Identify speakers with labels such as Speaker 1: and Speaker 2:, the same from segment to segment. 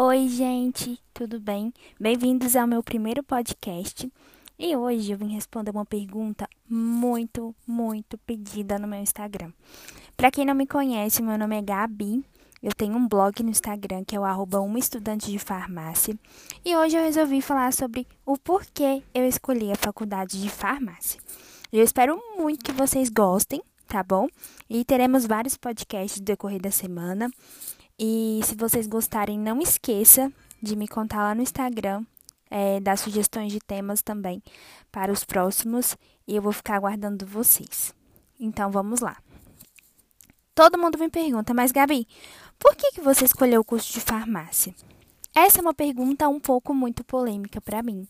Speaker 1: Oi, gente, tudo bem? Bem-vindos ao meu primeiro podcast. E hoje eu vim responder uma pergunta muito, muito pedida no meu Instagram. Para quem não me conhece, meu nome é Gabi. Eu tenho um blog no Instagram que é o uma estudante de farmácia. E hoje eu resolvi falar sobre o porquê eu escolhi a faculdade de farmácia. Eu espero muito que vocês gostem, tá bom? E teremos vários podcasts no decorrer da semana. E se vocês gostarem, não esqueça de me contar lá no Instagram, é, dar sugestões de temas também para os próximos. E eu vou ficar aguardando vocês. Então vamos lá. Todo mundo me pergunta, mas Gabi, por que, que você escolheu o curso de farmácia? Essa é uma pergunta um pouco muito polêmica para mim.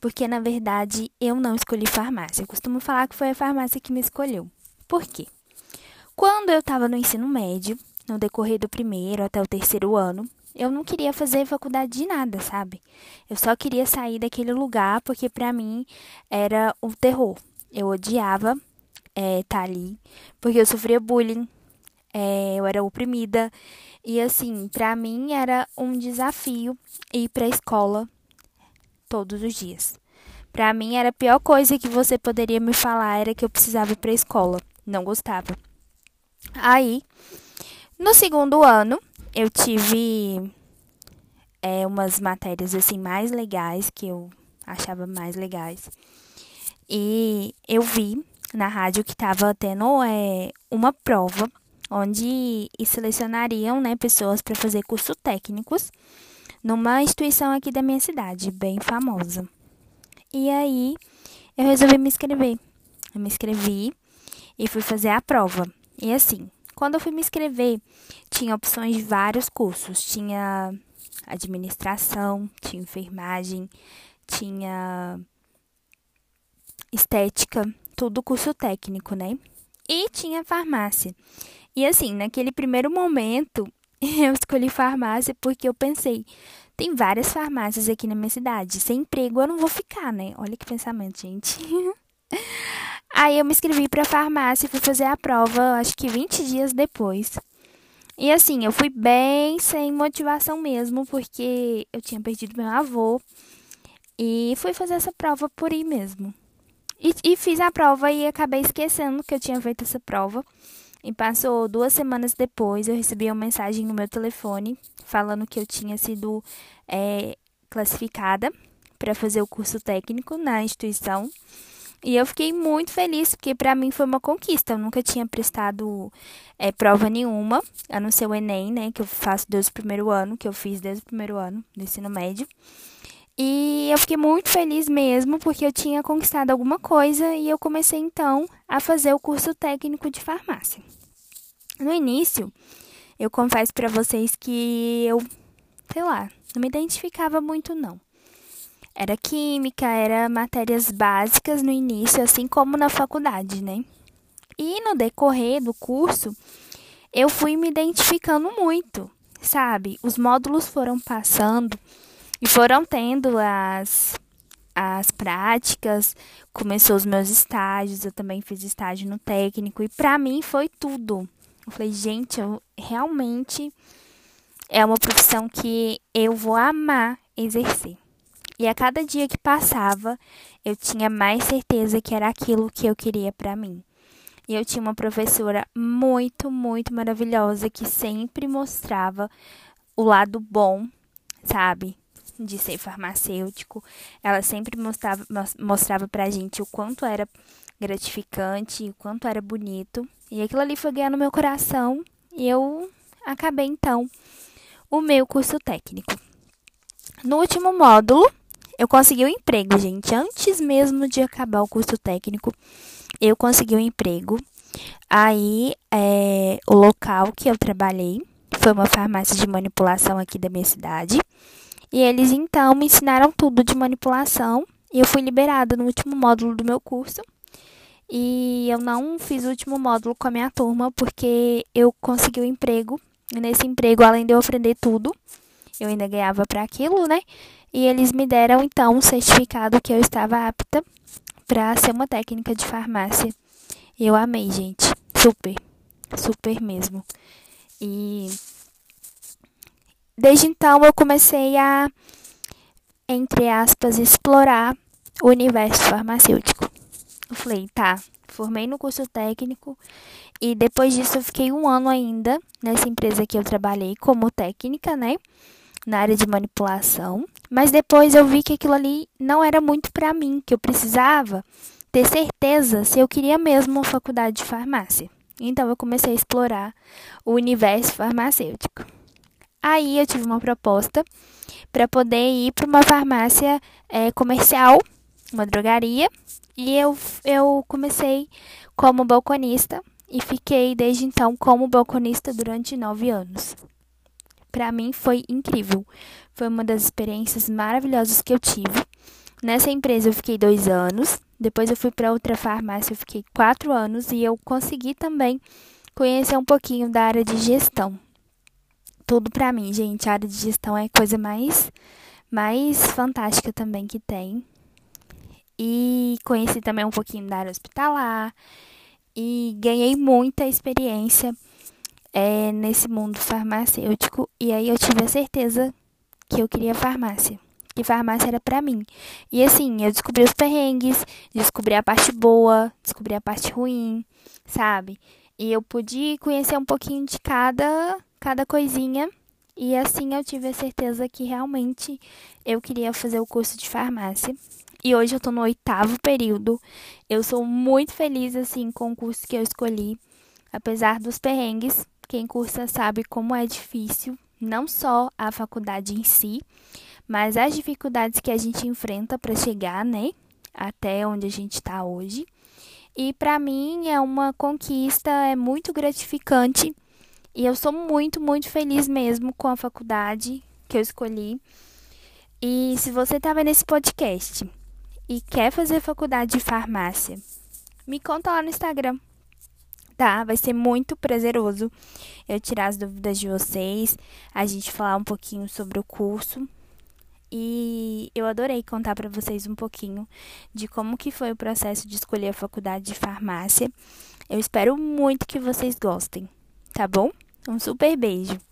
Speaker 1: Porque, na verdade, eu não escolhi farmácia. Eu costumo falar que foi a farmácia que me escolheu. Por quê? Quando eu estava no ensino médio, no decorrer do primeiro até o terceiro ano, eu não queria fazer faculdade de nada, sabe? Eu só queria sair daquele lugar porque para mim era um terror. Eu odiava estar é, tá ali porque eu sofria bullying, é, eu era oprimida e assim, para mim era um desafio ir para a escola todos os dias. Para mim era a pior coisa que você poderia me falar era que eu precisava ir para a escola. Não gostava. Aí no segundo ano, eu tive é, umas matérias assim mais legais que eu achava mais legais. E eu vi na rádio que estava tendo é, uma prova onde selecionariam né, pessoas para fazer curso técnicos numa instituição aqui da minha cidade, bem famosa. E aí eu resolvi me inscrever. Eu me inscrevi e fui fazer a prova. E assim, quando eu fui me inscrever, tinha opções de vários cursos. Tinha administração, tinha enfermagem, tinha estética, tudo curso técnico, né? E tinha farmácia. E assim, naquele primeiro momento, eu escolhi farmácia porque eu pensei, tem várias farmácias aqui na minha cidade. Sem emprego eu não vou ficar, né? Olha que pensamento, gente. Aí eu me inscrevi para farmácia e fui fazer a prova, acho que 20 dias depois. E assim, eu fui bem sem motivação mesmo, porque eu tinha perdido meu avô. E fui fazer essa prova por ir mesmo. E, e fiz a prova e acabei esquecendo que eu tinha feito essa prova. E passou duas semanas depois, eu recebi uma mensagem no meu telefone falando que eu tinha sido é, classificada para fazer o curso técnico na instituição. E eu fiquei muito feliz, porque para mim foi uma conquista. Eu nunca tinha prestado é, prova nenhuma, a não ser o Enem, né? Que eu faço desde o primeiro ano, que eu fiz desde o primeiro ano do ensino médio. E eu fiquei muito feliz mesmo, porque eu tinha conquistado alguma coisa e eu comecei então a fazer o curso técnico de farmácia. No início, eu confesso para vocês que eu, sei lá, não me identificava muito não. Era química, era matérias básicas no início, assim como na faculdade, né? E no decorrer do curso, eu fui me identificando muito, sabe? Os módulos foram passando e foram tendo as as práticas, começou os meus estágios, eu também fiz estágio no técnico e para mim foi tudo. Eu falei, gente, eu realmente é uma profissão que eu vou amar exercer. E a cada dia que passava, eu tinha mais certeza que era aquilo que eu queria para mim. E eu tinha uma professora muito, muito maravilhosa que sempre mostrava o lado bom, sabe? De ser farmacêutico. Ela sempre mostrava, mostrava pra gente o quanto era gratificante, o quanto era bonito. E aquilo ali foi ganhar no meu coração. E eu acabei então o meu curso técnico. No último módulo, eu consegui um emprego, gente. Antes mesmo de acabar o curso técnico, eu consegui um emprego. Aí, é, o local que eu trabalhei foi uma farmácia de manipulação aqui da minha cidade. E eles então me ensinaram tudo de manipulação. E eu fui liberada no último módulo do meu curso. E eu não fiz o último módulo com a minha turma porque eu consegui o um emprego. E nesse emprego, além de eu aprender tudo, eu ainda ganhava para aquilo, né? E eles me deram então um certificado que eu estava apta para ser uma técnica de farmácia. Eu amei, gente. Super. Super mesmo. E desde então eu comecei a, entre aspas, explorar o universo farmacêutico. Eu falei, tá, formei no curso técnico e depois disso eu fiquei um ano ainda nessa empresa que eu trabalhei como técnica, né? Na área de manipulação. Mas depois eu vi que aquilo ali não era muito para mim, que eu precisava ter certeza se eu queria mesmo uma faculdade de farmácia. Então eu comecei a explorar o universo farmacêutico. Aí eu tive uma proposta para poder ir para uma farmácia é, comercial, uma drogaria, e eu, eu comecei como balconista e fiquei desde então como balconista durante nove anos. Para mim foi incrível, foi uma das experiências maravilhosas que eu tive. Nessa empresa eu fiquei dois anos, depois eu fui para outra farmácia, eu fiquei quatro anos e eu consegui também conhecer um pouquinho da área de gestão. Tudo para mim, gente, a área de gestão é a coisa mais mais fantástica também que tem. E conheci também um pouquinho da área hospitalar e ganhei muita experiência é, nesse mundo farmacêutico. E aí eu tive a certeza que eu queria farmácia que farmácia era para mim. E assim, eu descobri os perrengues, descobri a parte boa, descobri a parte ruim, sabe? E eu pude conhecer um pouquinho de cada cada coisinha e assim eu tive a certeza que realmente eu queria fazer o curso de farmácia. E hoje eu tô no oitavo período. Eu sou muito feliz assim com o curso que eu escolhi, apesar dos perrengues. Quem cursa sabe como é difícil, não só a faculdade em si, mas as dificuldades que a gente enfrenta para chegar, né, até onde a gente está hoje. E para mim é uma conquista, é muito gratificante e eu sou muito, muito feliz mesmo com a faculdade que eu escolhi. E se você está vendo esse podcast e quer fazer faculdade de farmácia, me conta lá no Instagram. Tá? Vai ser muito prazeroso eu tirar as dúvidas de vocês, a gente falar um pouquinho sobre o curso e eu adorei contar para vocês um pouquinho de como que foi o processo de escolher a faculdade de farmácia. Eu espero muito que vocês gostem, tá bom? Um super beijo.